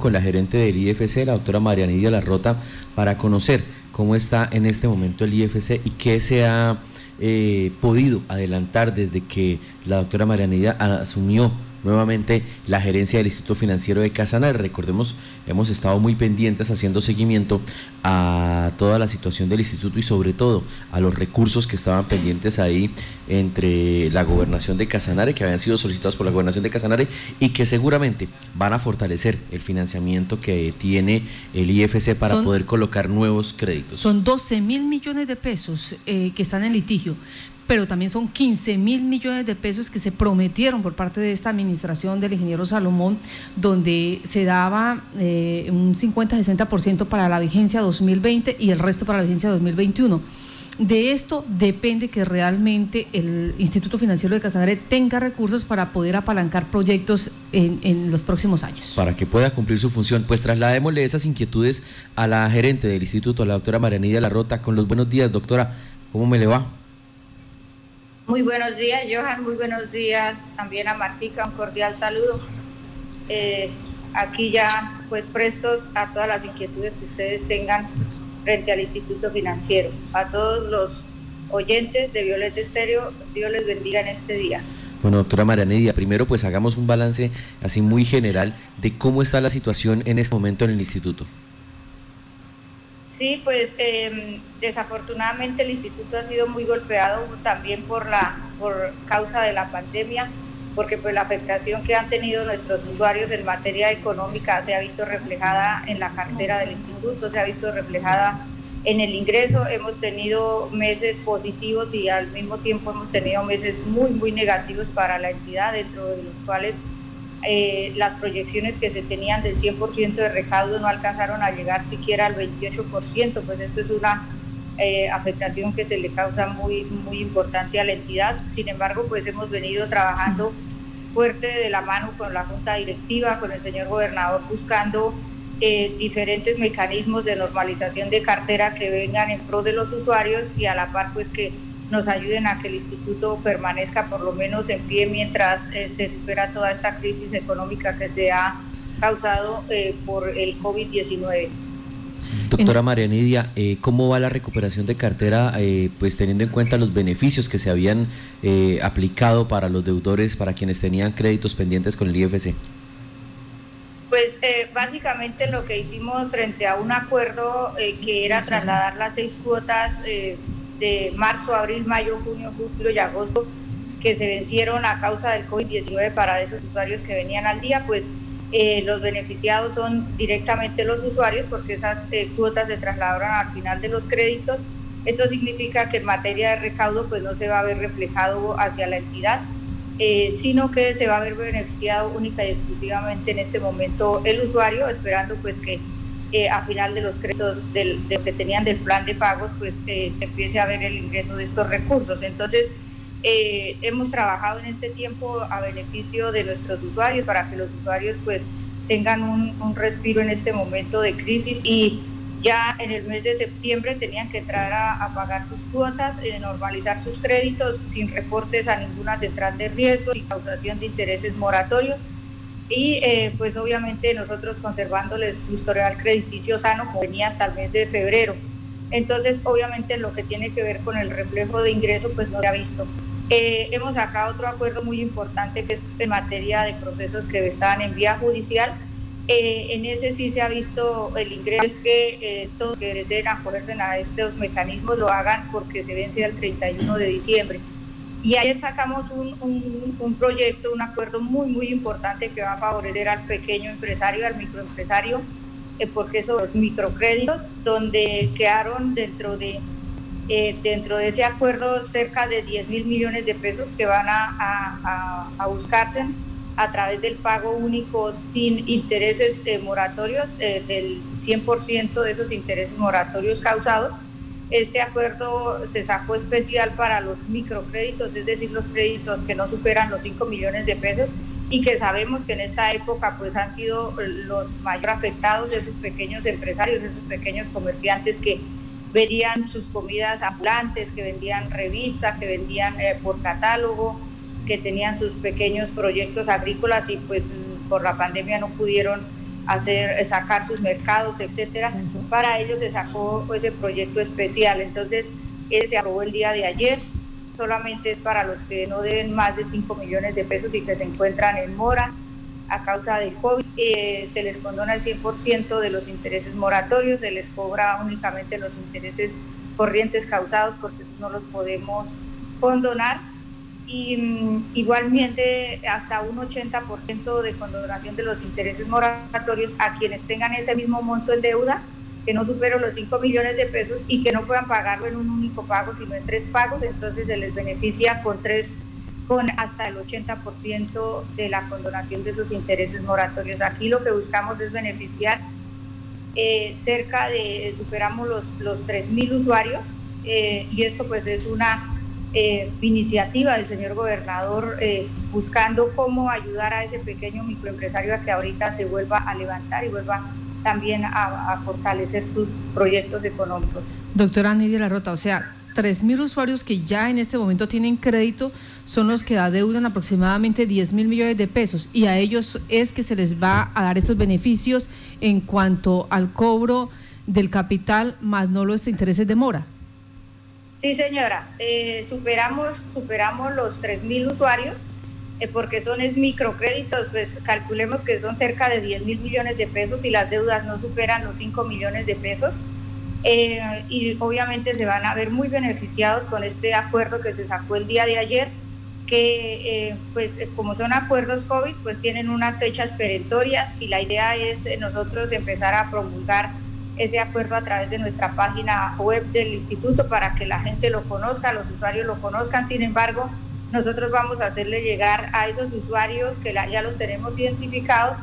con la gerente del IFC, la doctora María Nidia Larrota, para conocer cómo está en este momento el IFC y qué se ha eh, podido adelantar desde que la doctora María Nidia asumió nuevamente la gerencia del Instituto Financiero de Casanar. Recordemos, hemos estado muy pendientes haciendo seguimiento a toda la situación del instituto y sobre todo a los recursos que estaban pendientes ahí entre la gobernación de Casanare, que habían sido solicitados por la gobernación de Casanare y que seguramente van a fortalecer el financiamiento que tiene el IFC para poder colocar nuevos créditos. Son 12 mil millones de pesos eh, que están en litigio pero también son 15 mil millones de pesos que se prometieron por parte de esta administración del ingeniero Salomón, donde se daba eh, un 50-60% para la vigencia 2020 y el resto para la vigencia 2021. De esto depende que realmente el Instituto Financiero de Casanare tenga recursos para poder apalancar proyectos en, los próximos años. Para que pueda cumplir su función. Pues trasladémosle esas inquietudes a la gerente del instituto, la doctora Marianilla Larrota. Con los buenos días, doctora. ¿Cómo me le va? Muy buenos días, Johan. Muy buenos días también a Martica. Un cordial saludo. Eh, aquí ya, pues, prestos a todas las inquietudes que ustedes tengan frente al Instituto Financiero. A todos los oyentes de Violeta Estéreo, Dios les bendiga en este día. Bueno, doctora Marianidia, primero pues hagamos un balance así muy general de cómo está la situación en este momento en el instituto. Sí, pues em, desafortunadamente el instituto ha sido muy golpeado también por la por causa de la pandemia, porque pues la afectación que han tenido nuestros usuarios en materia económica se ha visto reflejada en la cartera del instituto, se ha visto reflejada en el ingreso. Hemos tenido meses positivos y al mismo tiempo hemos tenido meses muy muy negativos para la entidad, dentro de los cuales eh, las proyecciones que se tenían del 100% de recaudo no alcanzaron a llegar siquiera al 28%, pues esto es una eh, afectación que se le causa muy, muy importante a la entidad. Sin embargo, pues hemos venido trabajando fuerte de la mano con la Junta Directiva, con el señor gobernador, buscando eh, diferentes mecanismos de normalización de cartera que vengan en pro de los usuarios y a la par pues que nos ayuden a que el instituto permanezca por lo menos en pie mientras eh, se supera toda esta crisis económica que se ha causado eh, por el COVID-19. Doctora María Nidia, eh, ¿cómo va la recuperación de cartera, pues teniendo en cuenta los beneficios que se habían aplicado para los deudores, para quienes tenían créditos pendientes con el IFC? Pues básicamente lo que hicimos frente a un acuerdo que era trasladar las seis cuotas de marzo, abril, mayo, junio, julio y agosto que se vencieron a causa del COVID-19 para esos usuarios que venían al día, pues eh, los beneficiados son directamente los usuarios porque esas eh, cuotas se trasladaron al final de los créditos. Esto significa que en materia de recaudo pues no se va a ver reflejado hacia la entidad, eh, sino que se va a ver beneficiado única y exclusivamente en este momento el usuario, esperando pues que eh, a final de los créditos del, que tenían del plan de pagos, pues eh, se empiece a ver el ingreso de estos recursos. Entonces, eh, hemos trabajado en este tiempo a beneficio de nuestros usuarios para que los usuarios pues tengan un, un respiro en este momento de crisis y ya en el mes de septiembre tenían que entrar a, a pagar sus cuotas, normalizar sus créditos sin reportes a ninguna central de riesgo, sin causación de intereses moratorios y eh, pues obviamente nosotros conservándoles su historial crediticio sano como venía hasta el mes de febrero. Entonces obviamente lo que tiene que ver con el reflejo de ingreso pues no se ha visto. Eh, hemos sacado otro acuerdo muy importante que es en materia de procesos que estaban en vía judicial. Eh, en ese sí se ha visto el ingreso, es que todos que deseen acogerse a estos mecanismos lo hagan porque se vence el 31 de diciembre. Y ayer sacamos un, un, proyecto, un acuerdo muy, muy importante que va a favorecer al pequeño empresario, al microempresario, eh, porque son los microcréditos, donde quedaron dentro de, eh, dentro de ese acuerdo cerca de 10 mil millones de pesos que van a, a, a, buscarse a través del pago único sin intereses eh, moratorios, del 100% de esos intereses moratorios causados este acuerdo se sacó especial para los microcréditos, es decir, los créditos que no superan los 5 millones de pesos y que sabemos que en esta época pues han sido los mayor afectados esos pequeños empresarios, esos pequeños comerciantes que vendían sus comidas ambulantes, que vendían revistas, que vendían eh, por catálogo, que tenían sus pequeños proyectos agrícolas y pues por la pandemia no pudieron hacer, sacar sus mercados, etcétera. Para ellos se sacó ese proyecto especial. Entonces, ese se aprobó el día de ayer. Solamente es para los que no deben más de 5 millones de pesos y que se encuentran en mora a causa del COVID. Eh, se les condona el 100% de los intereses moratorios, se les cobra únicamente los intereses corrientes causados porque eso no los podemos condonar y mm, igualmente hasta un 80% de condonación de los intereses moratorios a quienes tengan ese mismo monto en deuda, que no superen los 5 millones de pesos y que no puedan pagarlo en un único pago, sino en tres pagos, entonces se les beneficia con tres con hasta el 80% de la condonación de esos intereses moratorios. Aquí lo que buscamos es beneficiar eh, cerca de, superamos los, los 3.000 usuarios eh, y esto pues es una eh, iniciativa del señor gobernador eh, buscando cómo ayudar a ese pequeño microempresario a que ahorita se vuelva a levantar y vuelva también a, fortalecer sus proyectos económicos. Doctora Nidia Larrota, o sea, 3.000 usuarios que ya en este momento tienen crédito son los que adeudan aproximadamente 10 mil millones de pesos y a ellos es que se les va a dar estos beneficios en cuanto al cobro del capital más no los intereses de mora. Sí, señora, eh, superamos, superamos los 3.000 usuarios, eh, porque son es microcréditos, pues calculemos que son cerca de 10 mil millones de pesos y las deudas no superan los 5 millones de pesos. Eh, y obviamente se van a ver muy beneficiados con este acuerdo que se sacó el día de ayer, que pues como son acuerdos COVID, pues tienen unas fechas perentorias y la idea es nosotros empezar a promulgar ese acuerdo a través de nuestra página web del instituto para que la gente lo conozca, los usuarios lo conozcan. Sin embargo, nosotros vamos a hacerle llegar a esos usuarios que ya los tenemos identificados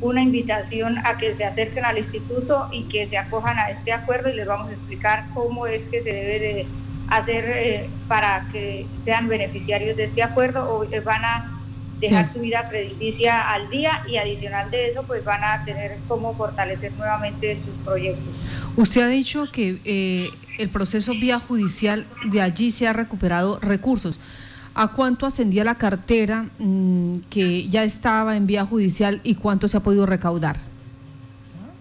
una invitación a que se acerquen al instituto y que se acojan a este acuerdo y les vamos a explicar cómo es que se debe de hacer eh, para que sean beneficiarios de este acuerdo o eh, van a dejar su vida crediticia al día y adicional de eso, pues van a tener cómo fortalecer nuevamente sus proyectos. Usted ha dicho que eh, el proceso vía judicial de allí se ha recuperado recursos. ¿A cuánto ascendía la cartera mm, que ya estaba en vía judicial y cuánto se ha podido recaudar?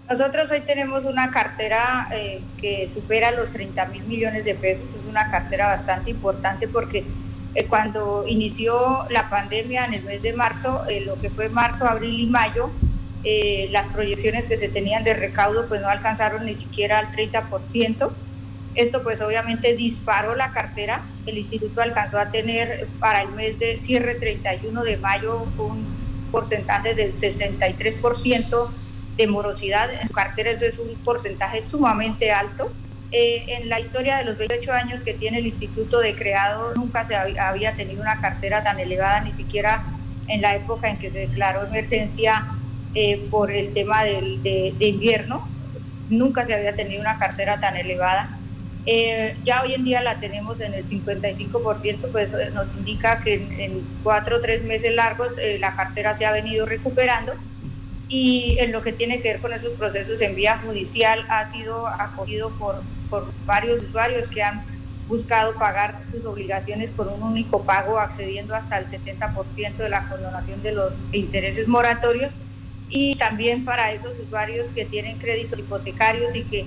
Nosotros hoy tenemos una cartera eh, que supera los 30 mil millones de pesos. Es una cartera bastante importante porque eh, cuando inició la pandemia en el mes de marzo, eh, lo que fue marzo, abril y mayo, eh, las proyecciones que se tenían de recaudo pues no alcanzaron ni siquiera al 30%. Esto pues obviamente disparó la cartera. El instituto alcanzó a tener para el mes de cierre 31 de mayo un porcentaje del 63% de morosidad. En su cartera eso es un porcentaje sumamente alto. Eh, en la historia de los 28 años que tiene el instituto de creado, nunca se había tenido una cartera tan elevada, ni siquiera en la época en que se declaró emergencia eh, por el tema de, invierno, nunca se había tenido una cartera tan elevada. Eh, ya hoy en día la tenemos en el 55%, pues nos indica que en, en cuatro o tres meses largos la cartera se ha venido recuperando y en lo que tiene que ver con esos procesos en vía judicial ha sido acogido por, por varios usuarios que han buscado pagar sus obligaciones con un único pago, accediendo hasta el 70% de la condonación de los intereses moratorios. Y también para esos usuarios que tienen créditos hipotecarios y que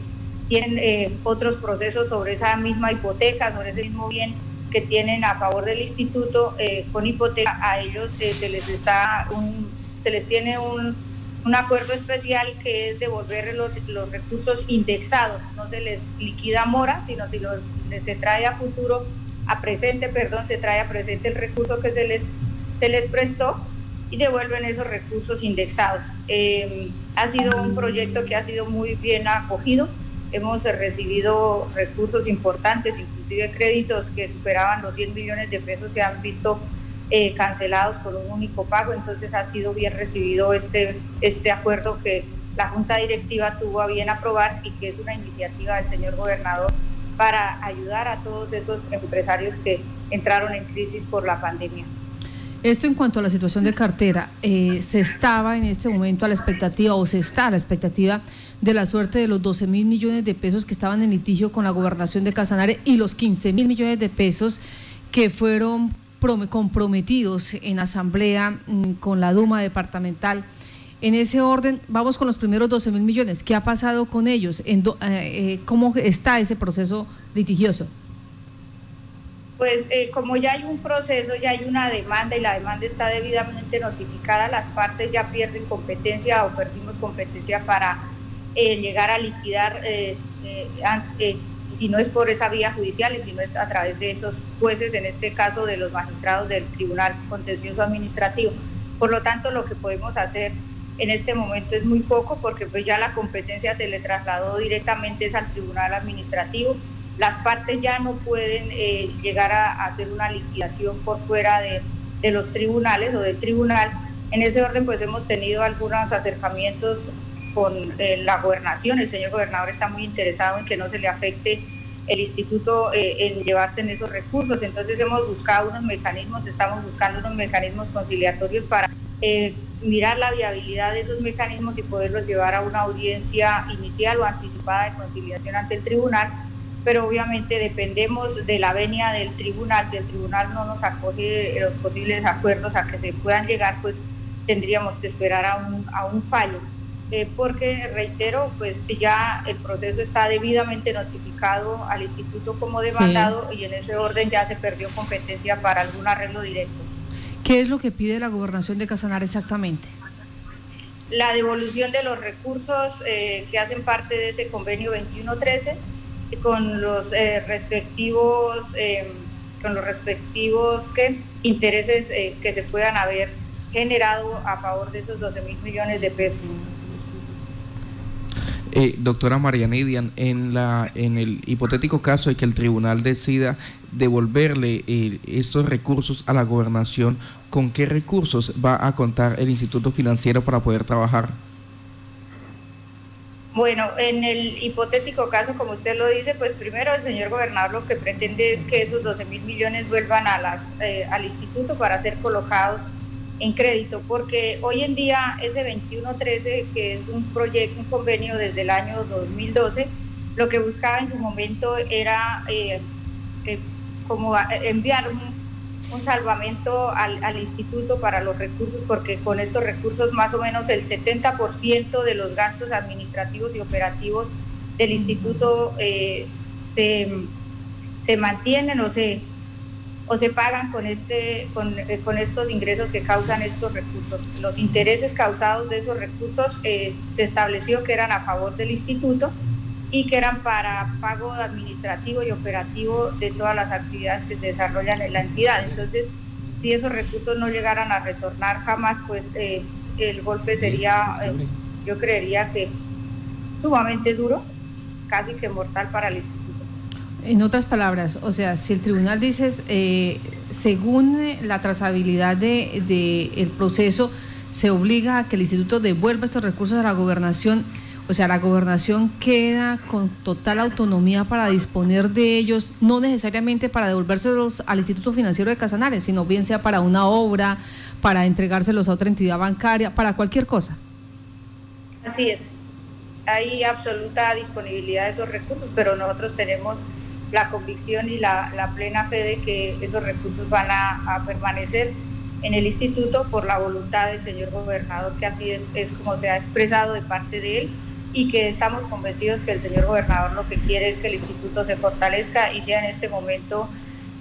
tienen eh, otros procesos sobre esa misma hipoteca, sobre ese mismo bien que tienen a favor del instituto eh, con hipoteca, a ellos eh, se les está un, se les tiene un un acuerdo especial que es devolver los, los recursos indexados, no se les liquida mora, sino si se trae a futuro, a presente, perdón, se trae a presente el recurso que se les, se les prestó y devuelven esos recursos indexados. Em, ha sido un proyecto que ha sido muy bien acogido, hemos recibido recursos importantes, inclusive créditos que superaban los 100 millones de pesos. Se han visto eh, cancelados por un único pago. Entonces ha sido bien recibido este, este acuerdo que la Junta Directiva tuvo a bien aprobar y que es una iniciativa del señor gobernador para ayudar a todos esos empresarios que entraron en crisis por la pandemia. Esto en cuanto a la situación de cartera, eh, se estaba en este momento a la expectativa o se está a la expectativa de la suerte de los 12 mil millones de pesos que estaban en litigio con la gobernación de Casanare y los 15 mil millones de pesos que fueron comprometidos en asamblea mm, con la Duma departamental En ese orden, vamos con los primeros 12 mil millones. ¿Qué ha pasado con ellos? Eh, eh, ¿Cómo está ese proceso litigioso? Pues eh, como ya hay un proceso, ya hay una demanda y la demanda está debidamente notificada, las partes ya pierden competencia o perdimos competencia para llegar a liquidar, si no es por esa vía judicial y si no es a través de esos jueces, en este caso de los magistrados del Tribunal Contencioso Administrativo. Por lo tanto, lo que podemos hacer en este momento es muy poco porque pues ya la competencia se le trasladó directamente al tribunal administrativo. Las partes ya no pueden eh, llegar a, hacer una liquidación por fuera de, de, los tribunales o del tribunal. En ese orden pues hemos tenido algunos acercamientos con eh, la gobernación. El señor gobernador está muy interesado en que no se le afecte el instituto eh, en llevarse en esos recursos. Entonces hemos buscado unos mecanismos, estamos buscando unos mecanismos conciliatorios para mirar la viabilidad de esos mecanismos y poderlos llevar a una audiencia inicial o anticipada de conciliación ante el tribunal, pero obviamente dependemos de la venia del tribunal. Si el tribunal no nos acoge los posibles acuerdos a que se puedan llegar, pues tendríamos que esperar a un fallo. Eh, porque, reitero, pues ya el proceso está debidamente notificado al instituto como demandado y en ese orden ya se perdió competencia para algún arreglo directo. ¿Qué es lo que pide la gobernación de Casanar exactamente? La devolución de los recursos eh, que hacen parte de ese convenio 2113 con los eh, respectivos con los respectivos ¿qué? intereses eh, que se puedan haber generado a favor de esos 12 mil millones de pesos. Eh, doctora María Nidian, en, en el hipotético caso de que el tribunal decida devolverle eh, estos recursos a la gobernación, ¿con qué recursos va a contar el Instituto Financiero para poder trabajar? Bueno, en el hipotético caso, como usted lo dice, pues primero el señor gobernador lo que pretende es que esos 12 mil millones vuelvan a las, eh, al instituto para ser colocados en crédito, porque hoy en día ese 2113, que es un proyecto, un convenio desde el año 2012, lo que buscaba en su momento era eh, eh, como enviar un, salvamento al, al, instituto para los recursos, porque con estos recursos más o menos el 70% de los gastos administrativos y operativos del instituto eh, se, se mantienen o se o se pagan con, este, con, eh, con, estos ingresos que causan estos recursos. Los intereses causados de esos recursos eh, se estableció que eran a favor del instituto y que eran para pago administrativo y operativo de todas las actividades que se desarrollan en la entidad. Entonces, si esos recursos no llegaran a retornar jamás, pues eh, el golpe sería, yo creería que sumamente duro, casi que mortal para el instituto. En otras palabras, o sea, si el tribunal dice, eh, según la trazabilidad del de, el proceso, se obliga a que el instituto devuelva estos recursos a la gobernación, o sea, la gobernación queda con total autonomía para disponer de ellos, no necesariamente para devolvérselos al Instituto Financiero de Casanares, sino bien sea para una obra, para entregárselos a otra entidad bancaria, para cualquier cosa. Así es. Hay absoluta disponibilidad de esos recursos, pero nosotros tenemos la convicción y la, plena fe de que esos recursos van a, permanecer en el instituto por la voluntad del señor gobernador, que así es, como se ha expresado de parte de él y que estamos convencidos que el señor gobernador lo que quiere es que el instituto se fortalezca y sea en este momento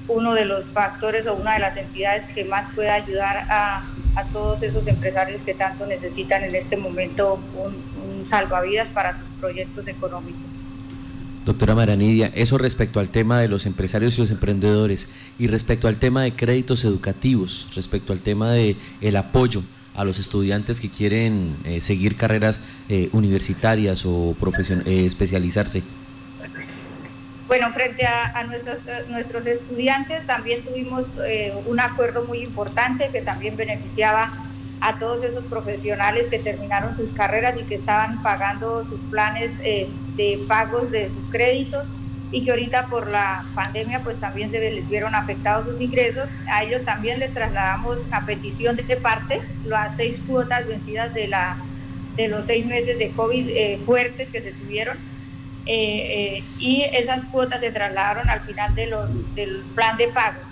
uno de los factores o una de las entidades que más pueda ayudar a, todos esos empresarios que tanto necesitan en este momento un salvavidas para sus proyectos económicos. Doctora Maranidia, eso respecto al tema de los empresarios y los emprendedores y respecto al tema de créditos educativos, respecto al tema de el apoyo a los estudiantes que quieren eh, seguir carreras eh, universitarias o eh, especializarse. Bueno, frente a, a nuestros, nuestros estudiantes también tuvimos un acuerdo muy importante que también beneficiaba a todos esos profesionales que terminaron sus carreras y que estaban pagando sus planes eh, de pagos de sus créditos y que ahorita por la pandemia pues también se les vieron afectados sus ingresos. A ellos también les trasladamos a petición de parte las seis cuotas vencidas de, la, de los seis meses de COVID eh, fuertes que se tuvieron. Eh, y esas cuotas se trasladaron al final de los, del plan de pagos.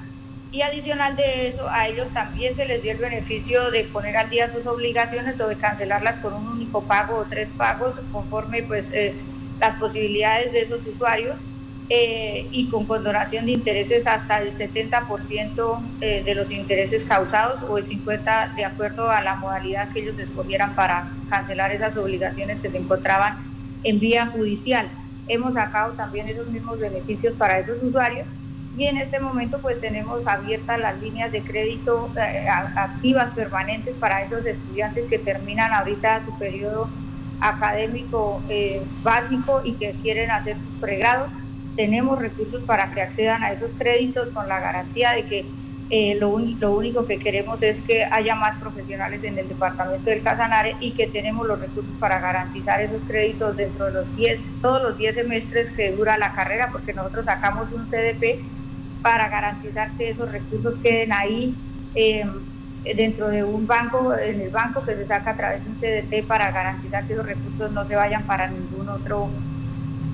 Y adicional de eso, a ellos también se les dio el beneficio de poner al día sus obligaciones o de cancelarlas con un único pago o tres pagos conforme pues eh, las posibilidades de esos usuarios eh, y con condonación de intereses hasta el 70% eh, de los intereses causados o el 50% de acuerdo a la modalidad que ellos escogieran para cancelar esas obligaciones que se encontraban en vía judicial. Hemos sacado también esos mismos beneficios para esos usuarios y en este momento pues tenemos abiertas las líneas de crédito eh, activas permanentes para esos estudiantes que terminan ahorita su periodo académico eh, básico y que quieren hacer sus pregrados. Tenemos recursos para que accedan a esos créditos con la garantía de que eh, lo, lo, único que queremos es que haya más profesionales en el departamento del Casanare y que tenemos los recursos para garantizar esos créditos dentro de los 10, todos los 10 semestres que dura la carrera, porque nosotros sacamos un CDP para garantizar que esos recursos queden ahí em, dentro de un banco, en el banco que se saca a través de un CDT para garantizar que esos recursos no se vayan para ningún otro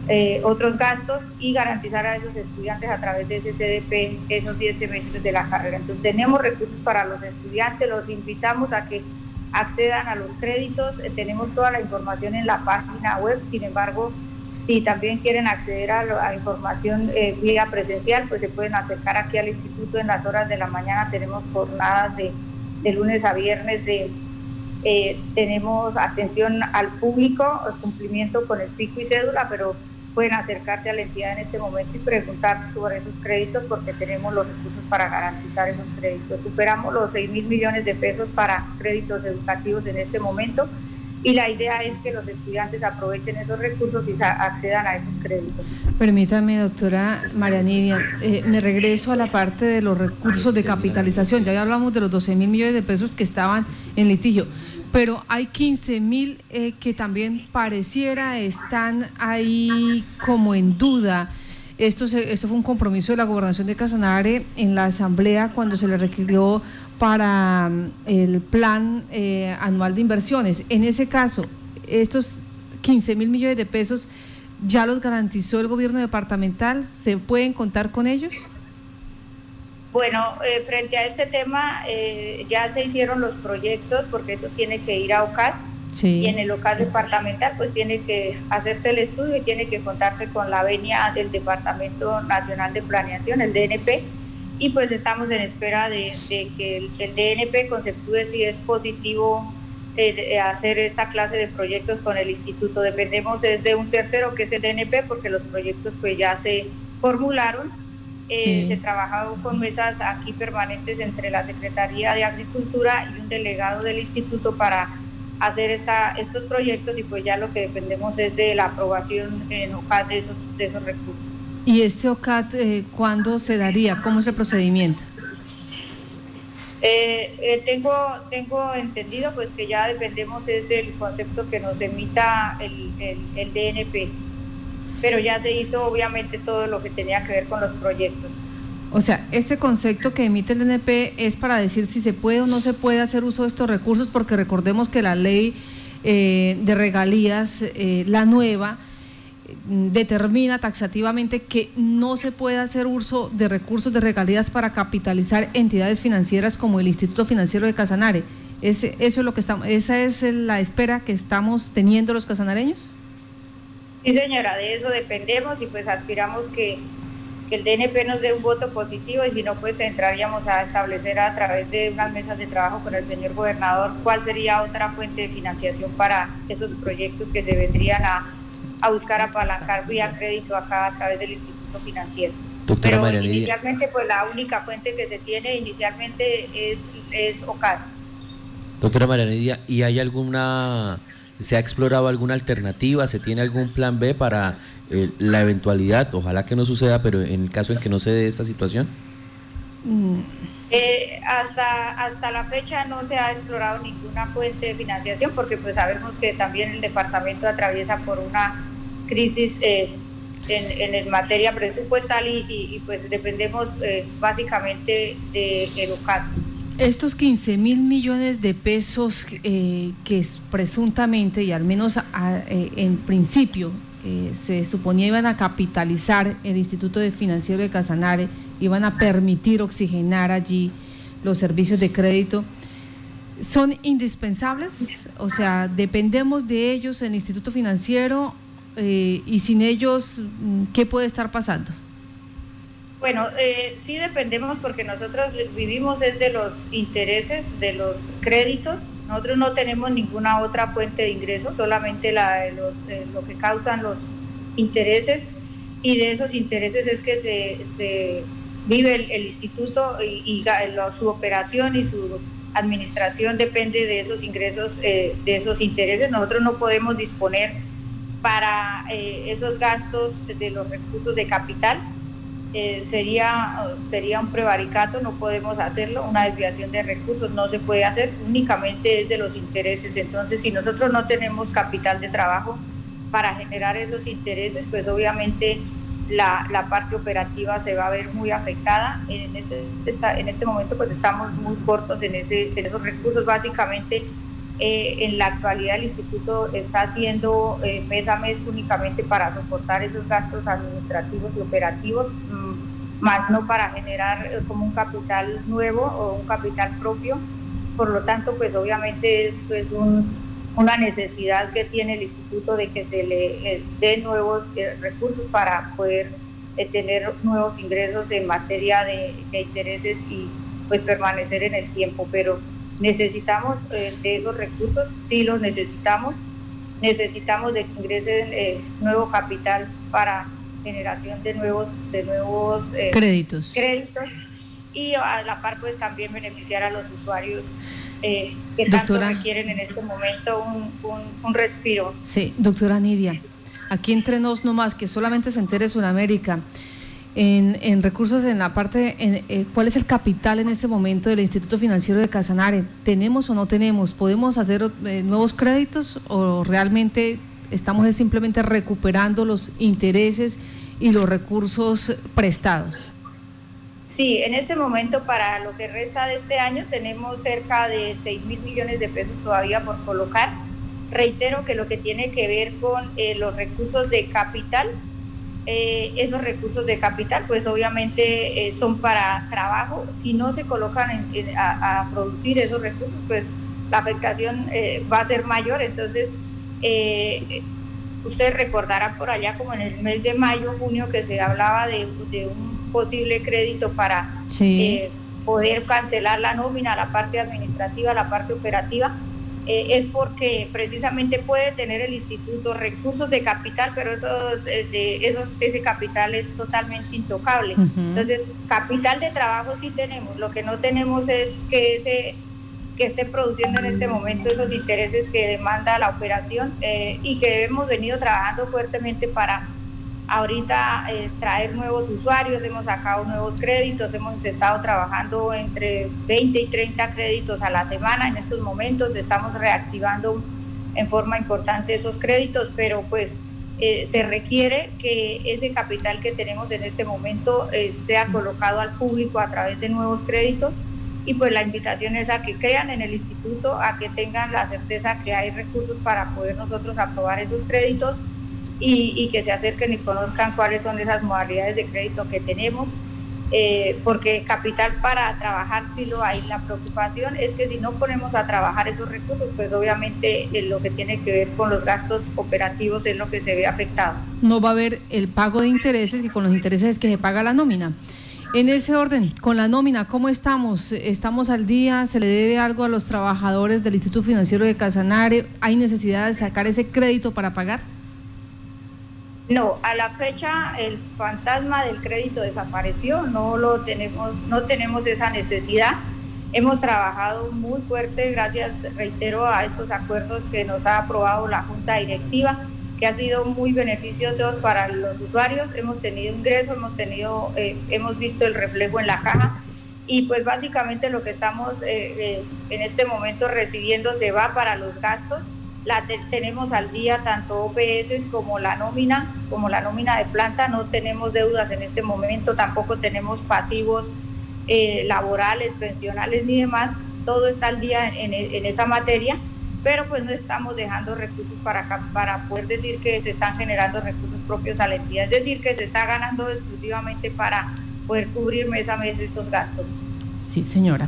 eh, otros gastos y garantizar a esos estudiantes a través de ese CDP esos 10 semestres de la carrera. Entonces tenemos recursos para los estudiantes, los invitamos a que accedan a los créditos, eh, tenemos toda la información en la página web, sin embargo, si también quieren acceder a, información eh, vía presencial, pues se pueden acercar aquí al instituto en las horas de la mañana. Tenemos jornadas de, lunes a viernes de eh, tenemos atención al público, cumplimiento con el pico y cédula, pero pueden acercarse a la entidad en este momento y preguntar sobre esos créditos porque tenemos los recursos para garantizar esos créditos. Superamos los 6 mil millones de pesos para créditos educativos en este momento y la idea es que los estudiantes aprovechen esos recursos y accedan a esos créditos. Permítame, doctora María Nidia, eh, me regreso a la parte de los recursos de capitalización. Ya hablamos de los 12 mil millones de pesos que estaban en litigio, pero hay 15 mil eh, que también pareciera están ahí como en duda. Esto, esto fue un compromiso de la gobernación de Casanare en la asamblea cuando se le requirió para mm, el plan eh, anual de inversiones. En ese caso, estos 15 mil millones de pesos ya los garantizó el gobierno departamental. ¿Se pueden contar con ellos? Bueno, eh, frente a este tema eh, ya se hicieron los proyectos porque eso tiene que ir a OCAD y en el local departamental pues tiene que hacerse el estudio y tiene que contarse con la venia del Departamento Nacional de Planeación, el DNP, y pues estamos en espera de, que el, DNP conceptúe si es positivo eh, hacer esta clase de proyectos con el instituto. Dependemos es de un tercero que es el DNP porque los proyectos pues ya se formularon. Eh, se trabajado con mesas aquí permanentes entre la Secretaría de Agricultura y un delegado del instituto para hacer esta, estos proyectos y pues ya lo que dependemos es de la aprobación en OCAT de esos, de esos recursos. ¿Y este OCAT eh, cuándo se daría? ¿Cómo es el procedimiento? Eh, eh, tengo, tengo entendido pues que ya dependemos es del concepto que nos emita el, el, el DNP, pero ya se hizo obviamente todo lo que tenía que ver con los proyectos. O sea, este concepto que emite el DNP es para decir si se puede o no se puede hacer uso de estos recursos, porque recordemos que la ley eh, de regalías, eh, la nueva, determina taxativamente que no se puede hacer uso de recursos de regalías para capitalizar entidades financieras como el Instituto Financiero de Casanare. eso es lo que estamos, ¿Esa es la espera que estamos teniendo los casanareños? Sí, señora, de eso dependemos y pues aspiramos que que el DNP nos dé un voto positivo y si no, pues entraríamos a establecer a través de unas mesas de trabajo con el señor gobernador cuál sería otra fuente de financiación para esos proyectos que se vendrían a, a buscar apalancar vía crédito acá a través del Instituto Financiero. Doctora Pero inicialmente, pues la única fuente que se tiene inicialmente es, es OCAD. Doctora Marianidia, ¿y hay alguna, se ha explorado alguna alternativa, se tiene algún plan B para eh, la eventualidad, ojalá que no suceda, pero en el caso en que no se dé esta situación? Mm. Eh, hasta, hasta la fecha no se ha explorado ninguna fuente de financiación porque pues sabemos que también el departamento atraviesa por una crisis eh, en, en, materia presupuestal y, pues dependemos básicamente de el Estos 15 mil millones de pesos que presuntamente y al menos en principio eh, se suponía iban a capitalizar el Instituto de Financiero de Casanare, iban a permitir oxigenar allí los servicios de crédito, ¿son indispensables? O sea, dependemos de ellos, el Instituto Financiero, eh, y sin ellos, ¿qué puede estar pasando? Bueno, eh, sí dependemos porque nosotros vivimos desde los intereses de los créditos. Nosotros no tenemos ninguna otra fuente de ingresos, solamente la de los, eh, lo que causan los intereses y de esos intereses es que se, vive el, instituto y, su operación y su administración depende de esos ingresos, eh, de esos intereses. Nosotros no podemos disponer para eh, esos gastos de los recursos de capital eh, sería, sería un prevaricato, no podemos hacerlo, una desviación de recursos no se puede hacer, únicamente es de los intereses. Entonces, si nosotros no tenemos capital de trabajo para generar esos intereses, pues obviamente la, la parte operativa se va a ver muy afectada. En este, en este momento pues estamos muy cortos en, ese, en esos recursos, básicamente eh, en la actualidad el instituto está haciendo eh, mes a mes únicamente para soportar esos gastos administrativos y operativos, mm, más no para generar eh, como un capital nuevo o un capital propio. Por lo tanto, pues obviamente es pues, una necesidad que tiene el instituto de que se le dé nuevos recursos para poder tener nuevos ingresos en materia de, de intereses y pues permanecer en el tiempo. Pero necesitamos eh, de esos recursos, sí los necesitamos, necesitamos de que ingrese eh, nuevo capital para generación de nuevos, de nuevos eh, créditos. créditos y a la par pues también beneficiar a los usuarios que tanto requieren en este momento un, un, respiro. Sí, doctora Nidia, aquí entre nos nomás, que solamente se entere Sudamérica, en, recursos en la parte, en, eh, ¿cuál es el capital en este momento del Instituto Financiero de Casanare? ¿Tenemos o no tenemos? ¿Podemos hacer eh, nuevos créditos o realmente estamos simplemente recuperando los intereses y los recursos prestados? Sí, en este momento para lo que resta de este año tenemos cerca de 6 mil millones de pesos todavía por colocar. Reitero que lo que tiene que ver con eh, los recursos de capital eh, esos recursos de capital, pues obviamente eh, son para trabajo. Si no se colocan a, producir esos recursos, pues la afectación eh, va a ser mayor. Entonces, usted recordará por allá como en el mes de mayo, junio, que se hablaba de, un posible crédito para poder cancelar la nómina, la parte administrativa, la parte operativa. Eh, es porque precisamente puede tener el instituto recursos de capital, pero esos, eh, de, esos, ese capital es totalmente intocable. Entonces, capital de trabajo sí tenemos, lo que no tenemos es que, ese, que esté produciendo en este momento esos intereses que demanda la operación eh, y que hemos venido trabajando fuertemente para ahorita eh, traer nuevos usuarios, hemos sacado nuevos créditos, hemos estado trabajando entre 20 y 30 créditos a la semana. En estos momentos estamos reactivando en forma importante esos créditos, pero pues eh, se requiere que ese capital que tenemos en este momento eh, sea colocado al público a través de nuevos créditos. Y pues la invitación es a que crean en el instituto, a que tengan la certeza que hay recursos para poder nosotros aprobar esos créditos y, que se acerquen y conozcan cuáles son esas modalidades de crédito que tenemos. Eh, porque capital para trabajar sí lo hay. La preocupación es que si no ponemos a trabajar esos recursos, pues obviamente eh, lo que tiene que ver con los gastos operativos es lo que se ve afectado. No va a haber el pago de intereses, que con los intereses es que se paga la nómina. En ese orden, con la nómina, ¿cómo estamos? ¿Estamos al día? ¿Se le debe algo a los trabajadores del Instituto Financiero de Casanare? ¿Hay necesidad de sacar ese crédito para pagar? No, a la fecha el fantasma del crédito desapareció, no lo tenemos, no tenemos esa necesidad. Hemos trabajado muy fuerte, gracias, reitero, a estos acuerdos que nos ha aprobado la Junta Directiva, que ha sido muy beneficiosos para los usuarios. Hemos tenido ingresos, hemos tenido, eh, hemos visto el reflejo en la caja y pues básicamente lo que estamos eh, eh, en este momento recibiendo se va para los gastos la tenemos al día tanto OPS como la nómina, como la nómina de planta, no tenemos deudas en este momento, tampoco tenemos pasivos eh, laborales, pensionales ni demás, todo está al día en, esa materia pero pues no estamos dejando recursos para, para poder decir que se están generando recursos propios a la entidad, es decir, que se está ganando exclusivamente para poder cubrir mes a mes estos gastos. Sí, señora.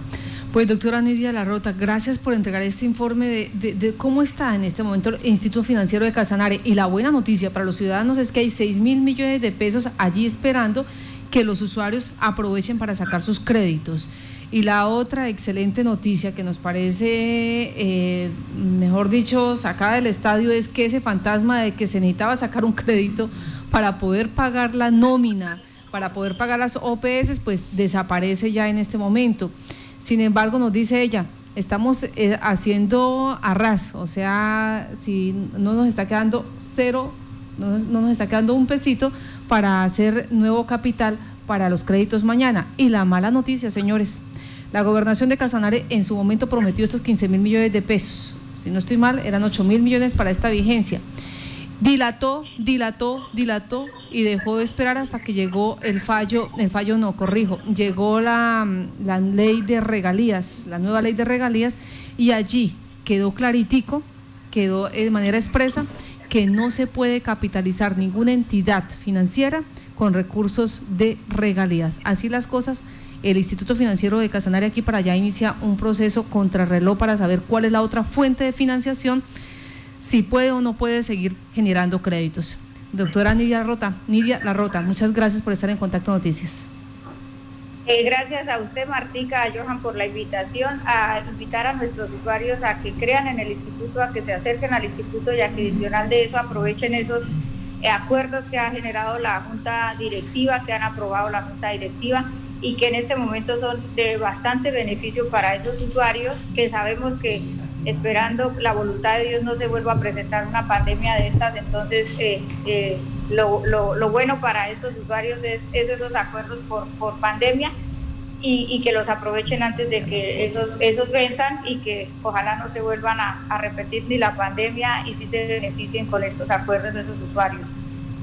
Pues doctora Nidia Larrota, gracias por entregar este informe de, cómo está en este momento el Instituto Financiero de Casanare. Y la buena noticia para los ciudadanos es que hay 6 mil millones de pesos allí esperando que los usuarios aprovechen para sacar sus créditos. Y la otra excelente noticia que nos parece, eh, mejor dicho, sacada del estadio es que ese fantasma de que se necesitaba sacar un crédito para poder pagar la nómina, para poder pagar las OPS, pues desaparece ya en este momento. Sin embargo, nos dice ella, estamos eh, haciendo arras, o sea, si no nos está quedando cero, no, no nos está quedando un pesito para hacer nuevo capital para los créditos mañana. Y la mala noticia, señores, la gobernación de Casanare en su momento prometió estos 15 mil millones de pesos. Si no estoy mal, eran 8 mil millones para esta vigencia dilató, dilató, dilató y dejó de esperar hasta que llegó el fallo, el fallo no, corrijo, llegó la, la ley de regalías, la nueva ley de regalías y allí quedó claritico, quedó de manera expresa que no se puede capitalizar ninguna entidad financiera con recursos de regalías. Así las cosas, el Instituto Financiero de Casanare aquí para allá inicia un proceso contrarreloj para saber cuál es la otra fuente de financiación si puede o no puede seguir generando créditos. Doctora Nidia Rota, Nidia La Rota, muchas gracias por estar en Contacto Noticias. Eh, gracias a usted, Martica, a Johan, por la invitación, a invitar a nuestros usuarios a que crean en el instituto, a que se acerquen al instituto y a que adicional de eso aprovechen esos eh, acuerdos que ha generado la Junta Directiva, que han aprobado la Junta Directiva y que en este momento son de bastante beneficio para esos usuarios que sabemos que esperando la voluntad de Dios no se vuelva a presentar una pandemia de estas. Entonces, eh, eh, lo, lo, bueno para estos usuarios es, esos acuerdos por, por pandemia y, que los aprovechen antes de que esos, esos venzan y que ojalá no se vuelvan a, repetir ni la pandemia y sí se beneficien con estos acuerdos esos usuarios.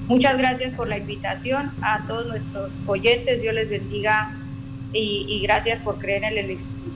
Muchas gracias por la invitación a todos nuestros oyentes. Dios les bendiga y, y gracias por creer en el Instituto.